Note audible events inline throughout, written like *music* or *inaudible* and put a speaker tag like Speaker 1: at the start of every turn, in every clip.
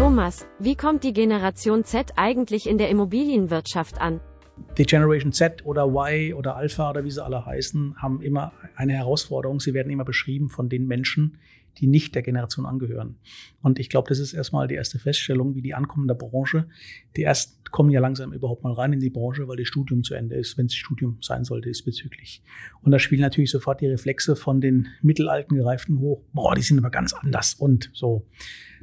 Speaker 1: Thomas, wie kommt die Generation Z eigentlich in der Immobilienwirtschaft an?
Speaker 2: Die Generation Z oder Y oder Alpha oder wie sie alle heißen, haben immer eine Herausforderung. Sie werden immer beschrieben von den Menschen, die nicht der Generation angehören. Und ich glaube, das ist erstmal die erste Feststellung, wie die ankommen der Branche. Die erst kommen ja langsam überhaupt mal rein in die Branche, weil das Studium zu Ende ist, wenn es Studium sein sollte, diesbezüglich. Und da spielen natürlich sofort die Reflexe von den mittelalten Gereiften hoch. Boah, die sind aber ganz anders und so.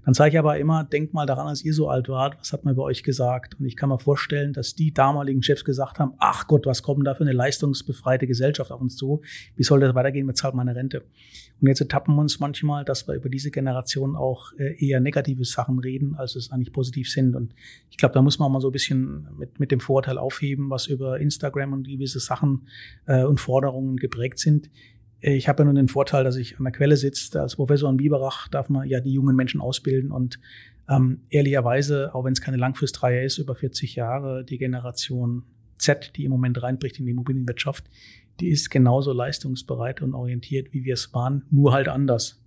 Speaker 2: Dann sage ich aber immer, denkt mal daran, als ihr so alt wart, was hat man bei euch gesagt? Und ich kann mir vorstellen, dass die damaligen Chefs gesagt haben, ach Gott, was kommt da für eine leistungsbefreite Gesellschaft auf uns zu? Wie soll das weitergehen? Wer zahlt meine Rente? Und jetzt ertappen wir uns manchmal, dass wir über diese Generation auch äh, eher negative Sachen reden, als es eigentlich positiv sind. Und ich glaube, da muss man mal so ein bisschen mit, mit dem Vorteil aufheben, was über Instagram und gewisse Sachen äh, und Forderungen geprägt sind ich habe ja nun den Vorteil, dass ich an der Quelle sitze. Als Professor in Biberach darf man ja die jungen Menschen ausbilden und ähm, ehrlicherweise, auch wenn es keine Langfristreihe ist, über 40 Jahre, die Generation Z, die im Moment reinbricht in die Immobilienwirtschaft, die ist genauso leistungsbereit und orientiert, wie wir es waren, nur halt anders.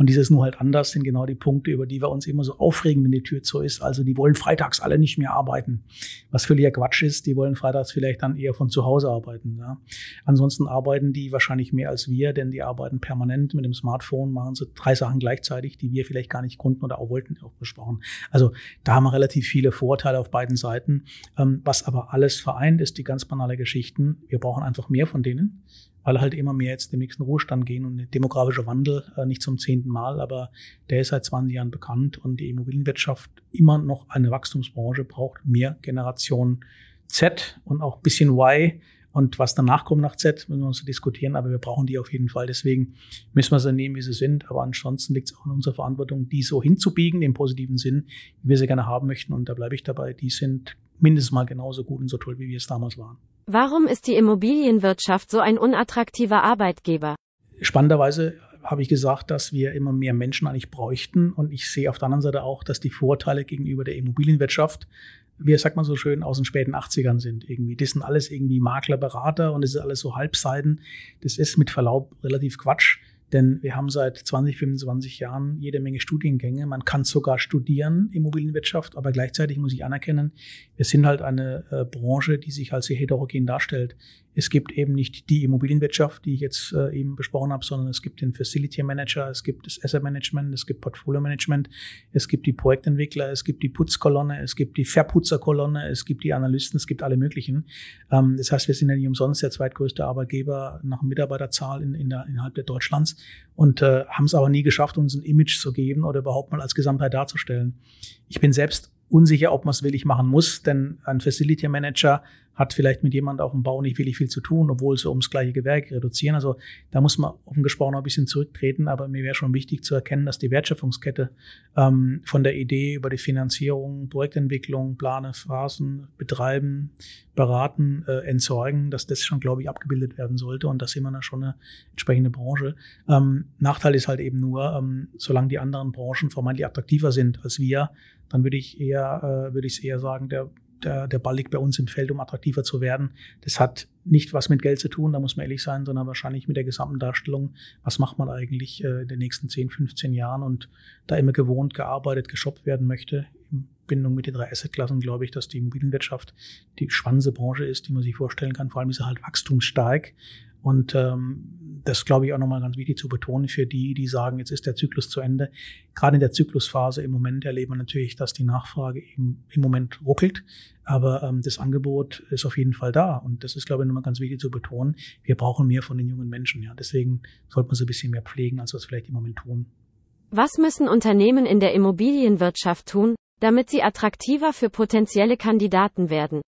Speaker 2: Und dieses nur halt anders sind genau die Punkte, über die wir uns immer so aufregen, wenn die Tür zu ist. Also die wollen freitags alle nicht mehr arbeiten. Was völliger Quatsch ist, die wollen freitags vielleicht dann eher von zu Hause arbeiten. Ja. Ansonsten arbeiten die wahrscheinlich mehr als wir, denn die arbeiten permanent mit dem Smartphone, machen sie drei Sachen gleichzeitig, die wir vielleicht gar nicht konnten oder auch wollten, auch besprochen. Also da haben wir relativ viele Vorteile auf beiden Seiten. Ähm, was aber alles vereint, ist die ganz banale Geschichten. Wir brauchen einfach mehr von denen weil halt immer mehr jetzt dem nächsten Ruhestand gehen und der demografische Wandel äh, nicht zum zehnten Mal, aber der ist seit 20 Jahren bekannt und die Immobilienwirtschaft immer noch eine Wachstumsbranche braucht mehr Generation Z und auch bisschen Y und was danach kommt nach Z, müssen wir uns diskutieren, aber wir brauchen die auf jeden Fall. Deswegen müssen wir sie nehmen, wie sie sind. Aber ansonsten liegt es auch in unserer Verantwortung, die so hinzubiegen, im positiven Sinn, wie wir sie gerne haben möchten. Und da bleibe ich dabei. Die sind mindestens mal genauso gut und so toll, wie wir es damals waren.
Speaker 1: Warum ist die Immobilienwirtschaft so ein unattraktiver Arbeitgeber?
Speaker 2: Spannenderweise habe ich gesagt, dass wir immer mehr Menschen eigentlich bräuchten. Und ich sehe auf der anderen Seite auch, dass die Vorteile gegenüber der Immobilienwirtschaft, wie sagt man so schön, aus den späten 80ern sind irgendwie. Das sind alles irgendwie Makler, Berater und das ist alles so Halbseiten. Das ist mit Verlaub relativ Quatsch. Denn wir haben seit 20, 25 Jahren jede Menge Studiengänge. Man kann sogar studieren, Immobilienwirtschaft, aber gleichzeitig muss ich anerkennen, wir sind halt eine äh, Branche, die sich als sehr heterogen darstellt. Es gibt eben nicht die Immobilienwirtschaft, die ich jetzt äh, eben besprochen habe, sondern es gibt den Facility Manager, es gibt das Asset Management, es gibt Portfolio Management, es gibt die Projektentwickler, es gibt die Putzkolonne, es gibt die Verputzerkolonne, es gibt die Analysten, es gibt alle möglichen. Ähm, das heißt, wir sind ja nicht umsonst der zweitgrößte Arbeitgeber nach Mitarbeiterzahl in, in der, innerhalb der Deutschlands und äh, haben es aber nie geschafft, uns ein Image zu geben oder überhaupt mal als Gesamtheit darzustellen. Ich bin selbst unsicher, ob man es willig machen muss, denn ein Facility Manager hat vielleicht mit jemand auf dem Bau nicht wirklich viel zu tun, obwohl sie ums gleiche Gewerk reduzieren. Also da muss man offen gesprochen noch ein bisschen zurücktreten, aber mir wäre schon wichtig zu erkennen, dass die Wertschöpfungskette ähm, von der Idee über die Finanzierung, Projektentwicklung, Plane, Phasen, Betreiben, Beraten, äh, Entsorgen, dass das schon, glaube ich, abgebildet werden sollte und das immer schon eine entsprechende Branche. Ähm, Nachteil ist halt eben nur, ähm, solange die anderen Branchen vermeintlich attraktiver sind als wir, dann würde ich eher, äh, würde ich eher sagen, der der, der Ball liegt bei uns im Feld, um attraktiver zu werden. Das hat nicht was mit Geld zu tun, da muss man ehrlich sein, sondern wahrscheinlich mit der gesamten Darstellung, was macht man eigentlich äh, in den nächsten 10, 15 Jahren und da immer gewohnt, gearbeitet, geshoppt werden möchte, in Bindung mit den drei Assetklassen, glaube ich, dass die Immobilienwirtschaft die spannendste Branche ist, die man sich vorstellen kann. Vor allem ist sie halt wachstumsstark. Und ähm, das glaube ich auch nochmal ganz wichtig zu betonen für die, die sagen, jetzt ist der Zyklus zu Ende. Gerade in der Zyklusphase im Moment erleben wir natürlich, dass die Nachfrage im, im Moment ruckelt. Aber ähm, das Angebot ist auf jeden Fall da. Und das ist, glaube ich, nochmal ganz wichtig zu betonen. Wir brauchen mehr von den jungen Menschen. Ja. Deswegen sollte man sie ein bisschen mehr pflegen, als wir es vielleicht im Moment tun.
Speaker 1: Was müssen Unternehmen in der Immobilienwirtschaft tun, damit sie attraktiver für potenzielle Kandidaten werden?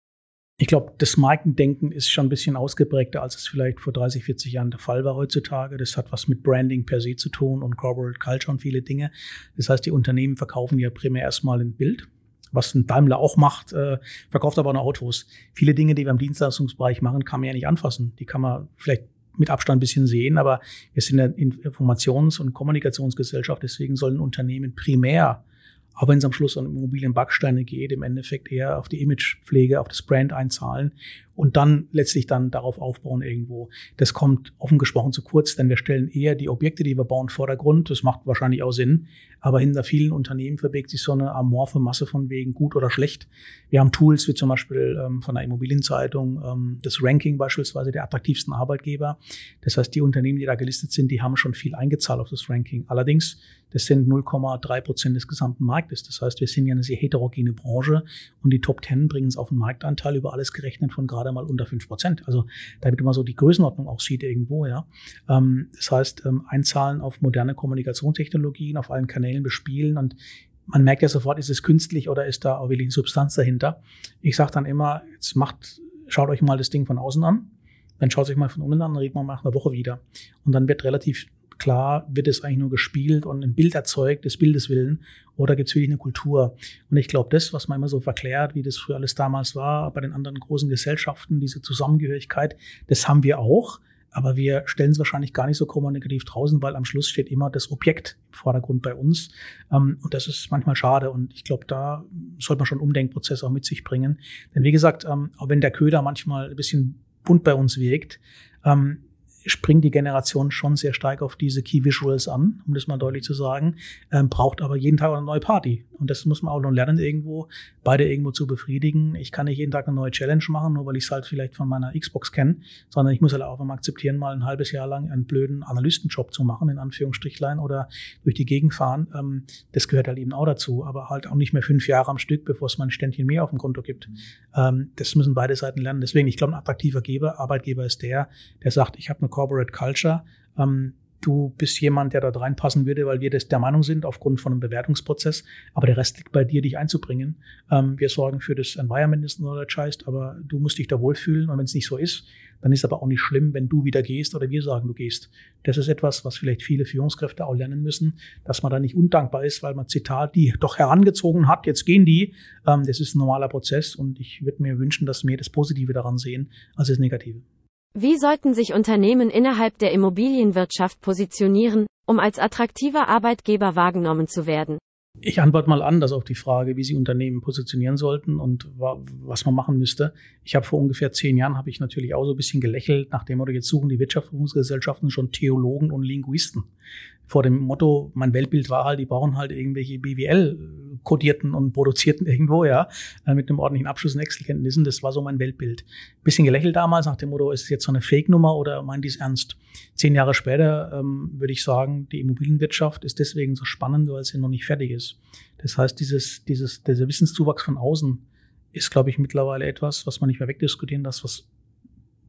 Speaker 2: Ich glaube, das Markendenken ist schon ein bisschen ausgeprägter, als es vielleicht vor 30, 40 Jahren der Fall war heutzutage. Das hat was mit Branding per se zu tun und Corporate Culture und viele Dinge. Das heißt, die Unternehmen verkaufen ja primär erstmal ein Bild, was ein Daimler auch macht, äh, verkauft aber nur Autos. Viele Dinge, die wir im Dienstleistungsbereich machen, kann man ja nicht anfassen. Die kann man vielleicht mit Abstand ein bisschen sehen, aber wir sind eine Informations- und Kommunikationsgesellschaft, deswegen sollen Unternehmen primär auch wenn es am Schluss um Immobilienbacksteine geht, im Endeffekt eher auf die Imagepflege, auf das Brand einzahlen und dann letztlich dann darauf aufbauen irgendwo. Das kommt offen gesprochen zu kurz, denn wir stellen eher die Objekte, die wir bauen, Vordergrund. Das macht wahrscheinlich auch Sinn. Aber hinter vielen Unternehmen verbirgt sich so eine amorphe Masse von wegen gut oder schlecht. Wir haben Tools wie zum Beispiel ähm, von der Immobilienzeitung ähm, das Ranking beispielsweise der attraktivsten Arbeitgeber. Das heißt, die Unternehmen, die da gelistet sind, die haben schon viel eingezahlt auf das Ranking. Allerdings das sind 0,3 Prozent des gesamten Marktes. Das heißt, wir sind ja eine sehr heterogene Branche und die Top 10 bringen es auf einen Marktanteil über alles gerechnet von gerade mal unter 5 Prozent. Also damit man so die Größenordnung auch sieht irgendwo, ja. Ähm, das heißt, ähm, einzahlen auf moderne Kommunikationstechnologien, auf allen Kanälen bespielen und man merkt ja sofort, ist es künstlich oder ist da auch wirklich eine Substanz dahinter. Ich sage dann immer, jetzt macht, schaut euch mal das Ding von außen an, dann schaut euch mal von unten an, dann reden wir nach einer Woche wieder. Und dann wird relativ klar, wird es eigentlich nur gespielt und ein Bild erzeugt, des Bildes willen, oder gibt es wirklich eine Kultur? Und ich glaube, das, was man immer so verklärt, wie das früher alles damals war, bei den anderen großen Gesellschaften, diese Zusammengehörigkeit, das haben wir auch. Aber wir stellen es wahrscheinlich gar nicht so kommunikativ draußen, weil am Schluss steht immer das Objekt im Vordergrund bei uns. Ähm, und das ist manchmal schade. Und ich glaube, da sollte man schon einen Umdenkprozess auch mit sich bringen. Denn wie gesagt, ähm, auch wenn der Köder manchmal ein bisschen bunt bei uns wirkt, ähm, springt die Generation schon sehr stark auf diese Key Visuals an, um das mal deutlich zu sagen, ähm, braucht aber jeden Tag eine neue Party. Und das muss man auch noch lernen, irgendwo, beide irgendwo zu befriedigen. Ich kann nicht jeden Tag eine neue Challenge machen, nur weil ich es halt vielleicht von meiner Xbox kenne, sondern ich muss halt auch mal akzeptieren, mal ein halbes Jahr lang einen blöden Analystenjob zu machen, in Anführungsstrichlein, oder durch die Gegend fahren. Ähm, das gehört halt eben auch dazu, aber halt auch nicht mehr fünf Jahre am Stück, bevor es mal ein Ständchen mehr auf dem Konto gibt. Mhm. Ähm, das müssen beide Seiten lernen. Deswegen, ich glaube, ein attraktiver Geber, Arbeitgeber ist der, der sagt, ich habe eine Corporate Culture. Ähm, du bist jemand, der dort reinpassen würde, weil wir das der Meinung sind, aufgrund von einem Bewertungsprozess. Aber der Rest liegt bei dir, dich einzubringen. Ähm, wir sorgen für das Environment, das Knowledge heißt, aber du musst dich da wohlfühlen. Und wenn es nicht so ist, dann ist aber auch nicht schlimm, wenn du wieder gehst oder wir sagen, du gehst. Das ist etwas, was vielleicht viele Führungskräfte auch lernen müssen, dass man da nicht undankbar ist, weil man Zitat die doch herangezogen hat, jetzt gehen die. Ähm, das ist ein normaler Prozess und ich würde mir wünschen, dass wir das Positive daran sehen als das Negative.
Speaker 1: Wie sollten sich Unternehmen innerhalb der Immobilienwirtschaft positionieren, um als attraktiver Arbeitgeber wahrgenommen zu werden?
Speaker 2: Ich antworte mal anders auf die Frage, wie Sie Unternehmen positionieren sollten und was man machen müsste. Ich habe vor ungefähr zehn Jahren habe ich natürlich auch so ein bisschen gelächelt, nachdem wir jetzt suchen die Wirtschaftsgesellschaften schon Theologen und Linguisten vor dem Motto, mein Weltbild war halt, die brauchen halt irgendwelche BWL kodierten und produzierten *laughs* irgendwo, ja, äh, mit einem ordentlichen Abschluss in Excel-Kenntnissen. Das war so mein Weltbild. Bisschen gelächelt damals nach dem Motto, ist es jetzt so eine Fake-Nummer oder meint die es ernst? Zehn Jahre später ähm, würde ich sagen, die Immobilienwirtschaft ist deswegen so spannend, weil sie noch nicht fertig ist. Das heißt, dieses, dieses, dieser Wissenszuwachs von außen ist, glaube ich, mittlerweile etwas, was man nicht mehr wegdiskutieren, das, was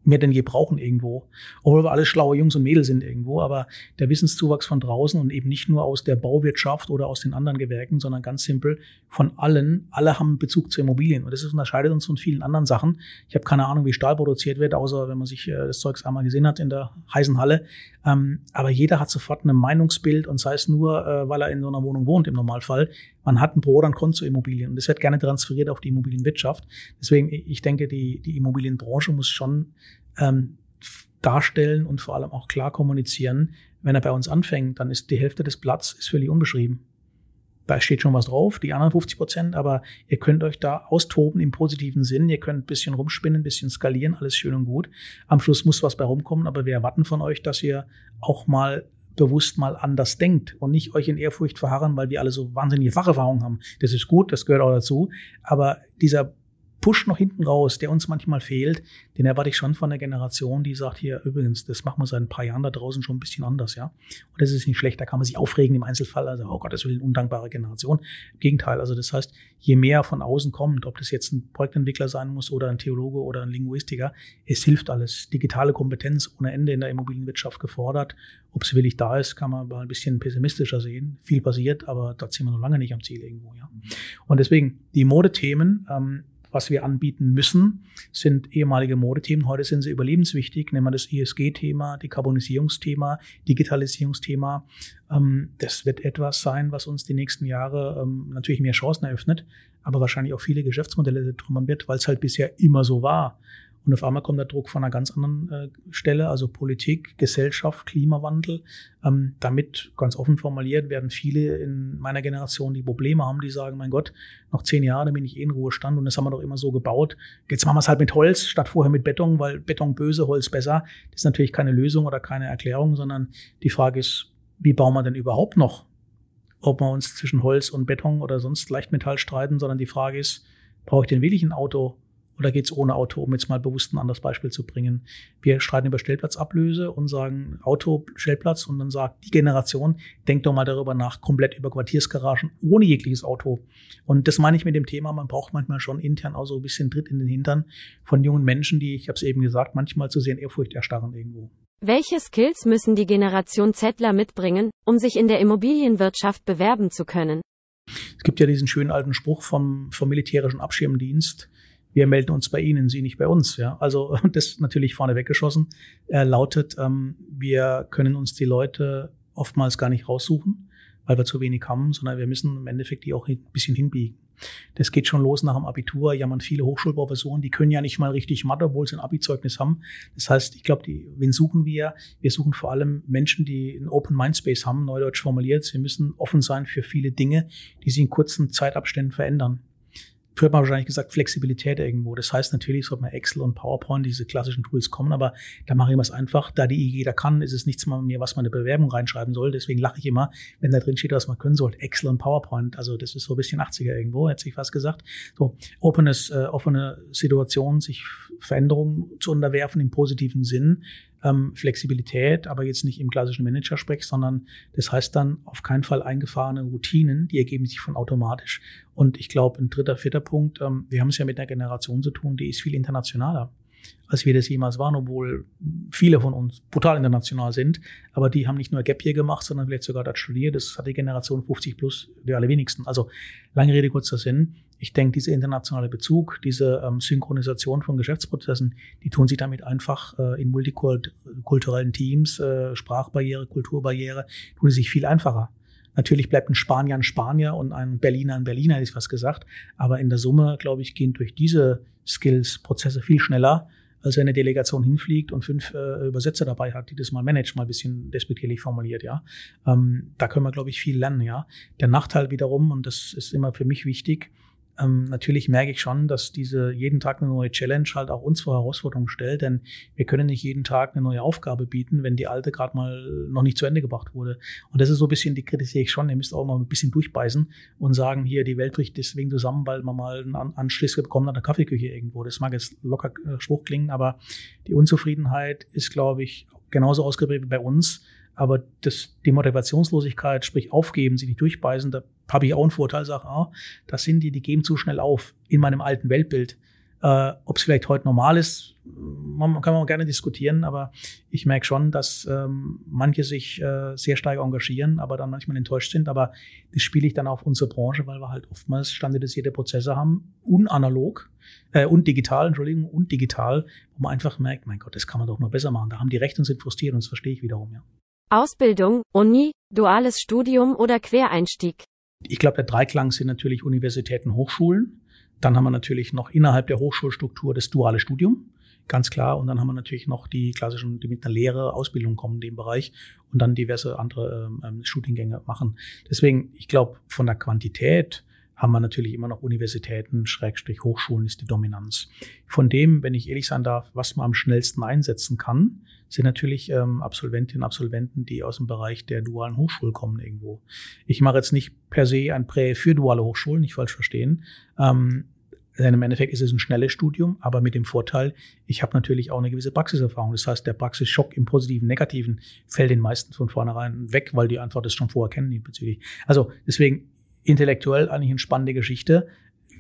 Speaker 2: mehr denn je brauchen irgendwo. Obwohl wir alle schlaue Jungs und Mädels sind irgendwo, aber der Wissenszuwachs von draußen und eben nicht nur aus der Bauwirtschaft oder aus den anderen Gewerken, sondern ganz simpel von allen. Alle haben Bezug zu Immobilien und das unterscheidet uns von vielen anderen Sachen. Ich habe keine Ahnung, wie Stahl produziert wird, außer wenn man sich äh, das Zeugs einmal gesehen hat in der heißen Halle. Ähm, aber jeder hat sofort ein Meinungsbild und sei es nur, äh, weil er in so einer Wohnung wohnt im Normalfall. Man hat ein Pro oder ein Konto zu Immobilien und das wird gerne transferiert auf die Immobilienwirtschaft. Deswegen, ich denke, die, die Immobilienbranche muss schon ähm, darstellen und vor allem auch klar kommunizieren. Wenn er bei uns anfängt, dann ist die Hälfte des Blatts ist völlig unbeschrieben. Da steht schon was drauf, die anderen 50 Prozent, aber ihr könnt euch da austoben im positiven Sinn. Ihr könnt ein bisschen rumspinnen, ein bisschen skalieren, alles schön und gut. Am Schluss muss was bei rumkommen, aber wir erwarten von euch, dass ihr auch mal bewusst mal anders denkt und nicht euch in Ehrfurcht verharren, weil wir alle so wahnsinnige Facherfahrungen haben. Das ist gut, das gehört auch dazu. Aber dieser Push noch hinten raus, der uns manchmal fehlt, den erwarte ich schon von der Generation, die sagt hier übrigens, das machen wir seit ein paar Jahren da draußen schon ein bisschen anders, ja. Und das ist nicht schlecht, da kann man sich aufregen im Einzelfall, also oh Gott, das will eine undankbare Generation. Im Gegenteil, also das heißt, je mehr von außen kommt, ob das jetzt ein Projektentwickler sein muss oder ein Theologe oder ein Linguistiker, es hilft alles. Digitale Kompetenz ohne Ende in der Immobilienwirtschaft gefordert. Ob es willig da ist, kann man mal ein bisschen pessimistischer sehen. Viel passiert, aber da sind wir noch lange nicht am Ziel irgendwo, ja. Und deswegen, die Modethemen, ähm, was wir anbieten müssen, sind ehemalige Modethemen. Heute sind sie überlebenswichtig. Nehmen wir das ESG-Thema, Dekarbonisierungsthema, Digitalisierungsthema. Ähm, das wird etwas sein, was uns die nächsten Jahre ähm, natürlich mehr Chancen eröffnet, aber wahrscheinlich auch viele Geschäftsmodelle trümmern wird, weil es halt bisher immer so war. Und auf einmal kommt der Druck von einer ganz anderen äh, Stelle, also Politik, Gesellschaft, Klimawandel. Ähm, damit, ganz offen formuliert, werden viele in meiner Generation, die Probleme haben, die sagen, mein Gott, noch zehn Jahre, bin ich eh in Ruhestand und das haben wir doch immer so gebaut. Jetzt machen wir es halt mit Holz statt vorher mit Beton, weil Beton böse, Holz besser. Das ist natürlich keine Lösung oder keine Erklärung, sondern die Frage ist, wie bauen wir denn überhaupt noch? Ob wir uns zwischen Holz und Beton oder sonst Leichtmetall streiten, sondern die Frage ist, brauche ich denn wirklich ein Auto oder geht es ohne Auto, um jetzt mal bewusst ein anderes Beispiel zu bringen? Wir streiten über Stellplatzablöse und sagen Auto, Stellplatz und dann sagt die Generation, denkt doch mal darüber nach, komplett über Quartiersgaragen ohne jegliches Auto. Und das meine ich mit dem Thema, man braucht manchmal schon intern auch so ein bisschen Tritt in den Hintern von jungen Menschen, die, ich habe es eben gesagt, manchmal zu sehr in Ehrfurcht erstarren irgendwo.
Speaker 1: Welche Skills müssen die Generation Zettler mitbringen, um sich in der Immobilienwirtschaft bewerben zu können?
Speaker 2: Es gibt ja diesen schönen alten Spruch vom, vom militärischen Abschirmdienst, wir melden uns bei Ihnen, Sie nicht bei uns. Ja, also *laughs* das natürlich vorne weggeschossen äh, lautet, ähm, wir können uns die Leute oftmals gar nicht raussuchen, weil wir zu wenig haben, sondern wir müssen im Endeffekt die auch ein bisschen hinbiegen. Das geht schon los nach dem Abitur. Ja, man viele Hochschulprofessoren, die können ja nicht mal richtig Mathe, obwohl sie ein Abi-Zeugnis haben. Das heißt, ich glaube, wen suchen wir? Wir suchen vor allem Menschen, die einen Open Mindspace haben, neudeutsch formuliert. Sie müssen offen sein für viele Dinge, die sich in kurzen Zeitabständen verändern man wahrscheinlich gesagt Flexibilität irgendwo. Das heißt natürlich, sollte man Excel und PowerPoint, diese klassischen Tools kommen, aber da mache ich es einfach. Da die jeder kann, ist es nichts mehr, was man eine Bewerbung reinschreiben soll. Deswegen lache ich immer, wenn da drin steht, was man können sollte. Excel und PowerPoint. Also das ist so ein bisschen 80er irgendwo, hätte ich was gesagt. So, openes, äh, offene Situation, sich Veränderungen zu unterwerfen im positiven Sinn ähm, Flexibilität, aber jetzt nicht im klassischen Manager-Sprech, sondern das heißt dann auf keinen Fall eingefahrene Routinen, die ergeben sich von automatisch. Und ich glaube, ein dritter, vierter Punkt, ähm, wir haben es ja mit einer Generation zu tun, die ist viel internationaler als wir das jemals waren, obwohl viele von uns brutal international sind. Aber die haben nicht nur Gap Year gemacht, sondern vielleicht sogar dort studiert. Das hat die Generation 50 plus die allerwenigsten. Also lange Rede, kurzer Sinn ich denke, dieser internationale Bezug, diese ähm, Synchronisation von Geschäftsprozessen, die tun sich damit einfach äh, in multikulturellen Teams, äh, Sprachbarriere, Kulturbarriere, tun sie sich viel einfacher. Natürlich bleibt ein Spanier ein Spanier und ein Berliner ein Berliner, ist was gesagt. Aber in der Summe, glaube ich, gehen durch diese Skills Prozesse viel schneller, als wenn eine Delegation hinfliegt und fünf äh, Übersetzer dabei hat, die das mal managt, mal ein bisschen despektierlich formuliert, ja. Ähm, da können wir, glaube ich, viel lernen, ja. Der Nachteil wiederum, und das ist immer für mich wichtig, ähm, natürlich merke ich schon, dass diese jeden Tag eine neue Challenge halt auch uns vor Herausforderungen stellt, denn wir können nicht jeden Tag eine neue Aufgabe bieten, wenn die alte gerade mal noch nicht zu Ende gebracht wurde. Und das ist so ein bisschen, die kritisiere ich schon, ihr müsst auch mal ein bisschen durchbeißen und sagen, hier, die Welt bricht deswegen zusammen, weil man mal einen Anschluss bekommen an der Kaffeeküche irgendwo. Das mag jetzt locker äh, Spruch klingen, aber die Unzufriedenheit ist, glaube ich, genauso ausgeprägt wie bei uns. Aber das, die Motivationslosigkeit, sprich aufgeben, sich nicht durchbeißen, da habe ich auch einen Vorteil, sage, ah, das sind die, die geben zu schnell auf in meinem alten Weltbild. Äh, Ob es vielleicht heute normal ist, man, kann man gerne diskutieren, aber ich merke schon, dass ähm, manche sich äh, sehr stark engagieren, aber dann manchmal enttäuscht sind. Aber das spiele ich dann auf unsere Branche, weil wir halt oftmals standardisierte Prozesse haben, unanalog äh, und digital, Entschuldigung, und digital, wo man einfach merkt, mein Gott, das kann man doch noch besser machen. Da haben die Recht und sind frustriert und das verstehe ich wiederum, ja.
Speaker 1: Ausbildung, Uni, duales Studium oder Quereinstieg?
Speaker 2: Ich glaube, der Dreiklang sind natürlich Universitäten, Hochschulen. Dann haben wir natürlich noch innerhalb der Hochschulstruktur das duale Studium, ganz klar. Und dann haben wir natürlich noch die klassischen, die mit einer Lehre, Ausbildung kommen in dem Bereich und dann diverse andere ähm, Studiengänge machen. Deswegen, ich glaube, von der Quantität haben wir natürlich immer noch Universitäten, Schrägstrich Hochschulen ist die Dominanz. Von dem, wenn ich ehrlich sein darf, was man am schnellsten einsetzen kann, sind natürlich ähm, Absolventinnen und Absolventen, die aus dem Bereich der dualen Hochschule kommen irgendwo. Ich mache jetzt nicht per se ein Prä für duale Hochschulen, nicht falsch verstehen. Ähm, denn im Endeffekt ist es ein schnelles Studium, aber mit dem Vorteil, ich habe natürlich auch eine gewisse Praxiserfahrung. Das heißt, der Praxisschock im positiven, negativen fällt den meisten von vornherein weg, weil die einfach das schon vorher kennen diesbezüglich. Also deswegen intellektuell eigentlich eine spannende Geschichte.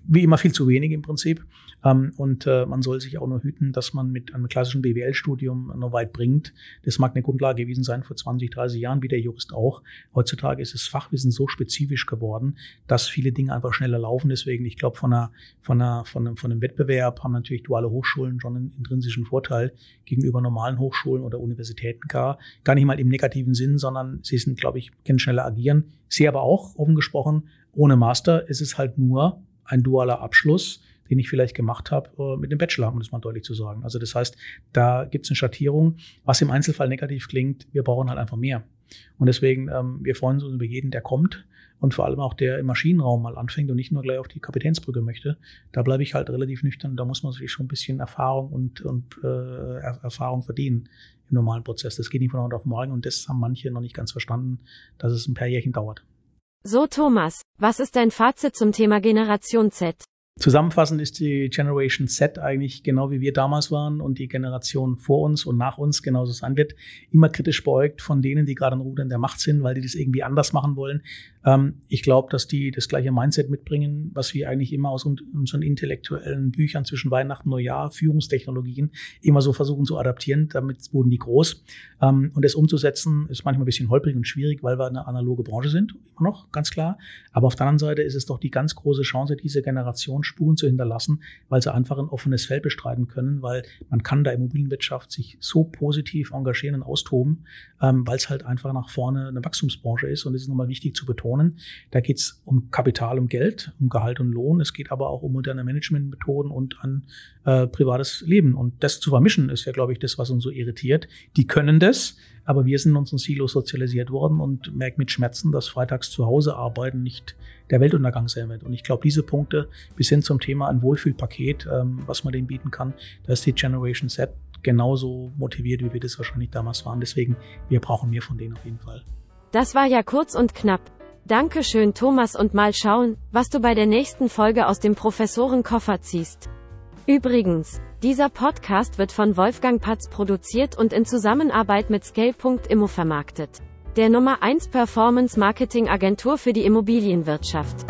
Speaker 2: Wie immer viel zu wenig im Prinzip. Ähm, und äh, man soll sich auch nur hüten, dass man mit einem klassischen BWL-Studium noch weit bringt. Das mag eine Grundlage gewesen sein vor 20, 30 Jahren, wie der Jurist auch. Heutzutage ist das Fachwissen so spezifisch geworden, dass viele Dinge einfach schneller laufen. Deswegen, ich glaube, von, einer, von, einer, von, einem, von einem Wettbewerb haben natürlich duale Hochschulen schon einen intrinsischen Vorteil gegenüber normalen Hochschulen oder Universitäten gar. Gar nicht mal im negativen Sinn, sondern sie sind, glaube ich, können schneller agieren. Sie aber auch, offen gesprochen, ohne Master ist es halt nur ein dualer Abschluss den ich vielleicht gemacht habe äh, mit dem Bachelor, um das mal deutlich zu sagen. Also das heißt, da gibt es eine Schattierung, was im Einzelfall negativ klingt, wir brauchen halt einfach mehr. Und deswegen, ähm, wir freuen uns über jeden, der kommt und vor allem auch der im Maschinenraum mal anfängt und nicht nur gleich auf die Kapitänsbrücke möchte. Da bleibe ich halt relativ nüchtern. Da muss man sich schon ein bisschen Erfahrung und, und äh, Erfahrung verdienen im normalen Prozess. Das geht nicht von heute auf morgen und das haben manche noch nicht ganz verstanden, dass es ein paar Jährchen dauert.
Speaker 1: So Thomas, was ist dein Fazit zum Thema Generation Z?
Speaker 2: Zusammenfassend ist die Generation Z eigentlich genau wie wir damals waren und die Generation vor uns und nach uns genauso sein wird, immer kritisch beugt von denen, die gerade an Rudern der Macht sind, weil die das irgendwie anders machen wollen. Ähm, ich glaube, dass die das gleiche Mindset mitbringen, was wir eigentlich immer aus unseren intellektuellen Büchern zwischen Weihnachten Neujahr, Führungstechnologien, immer so versuchen zu adaptieren. Damit wurden die groß. Ähm, und das umzusetzen ist manchmal ein bisschen holprig und schwierig, weil wir eine analoge Branche sind, immer noch, ganz klar. Aber auf der anderen Seite ist es doch die ganz große Chance, diese Generation Spuren zu hinterlassen, weil sie einfach ein offenes Feld bestreiten können, weil man kann da Immobilienwirtschaft sich so positiv engagieren und austoben, ähm, weil es halt einfach nach vorne eine Wachstumsbranche ist und es ist nochmal wichtig zu betonen. Da geht es um Kapital, um Geld, um Gehalt und Lohn. Es geht aber auch um moderne Managementmethoden und an äh, privates Leben. Und das zu vermischen ist ja, glaube ich, das, was uns so irritiert. Die können das, aber wir sind in unseren Silos sozialisiert worden und merken mit Schmerzen, dass freitags zu Hause arbeiten nicht der Weltuntergang sein wird. Und ich glaube, diese Punkte bis hin zum Thema ein Wohlfühlpaket, ähm, was man denen bieten kann, da ist die Generation Z genauso motiviert, wie wir das wahrscheinlich damals waren. Deswegen, wir brauchen mehr von denen auf jeden Fall.
Speaker 1: Das war ja kurz und knapp. Dankeschön, Thomas, und mal schauen, was du bei der nächsten Folge aus dem Professorenkoffer ziehst. Übrigens, dieser Podcast wird von Wolfgang Patz produziert und in Zusammenarbeit mit Scale.immo vermarktet. Der Nummer 1 Performance Marketing Agentur für die Immobilienwirtschaft.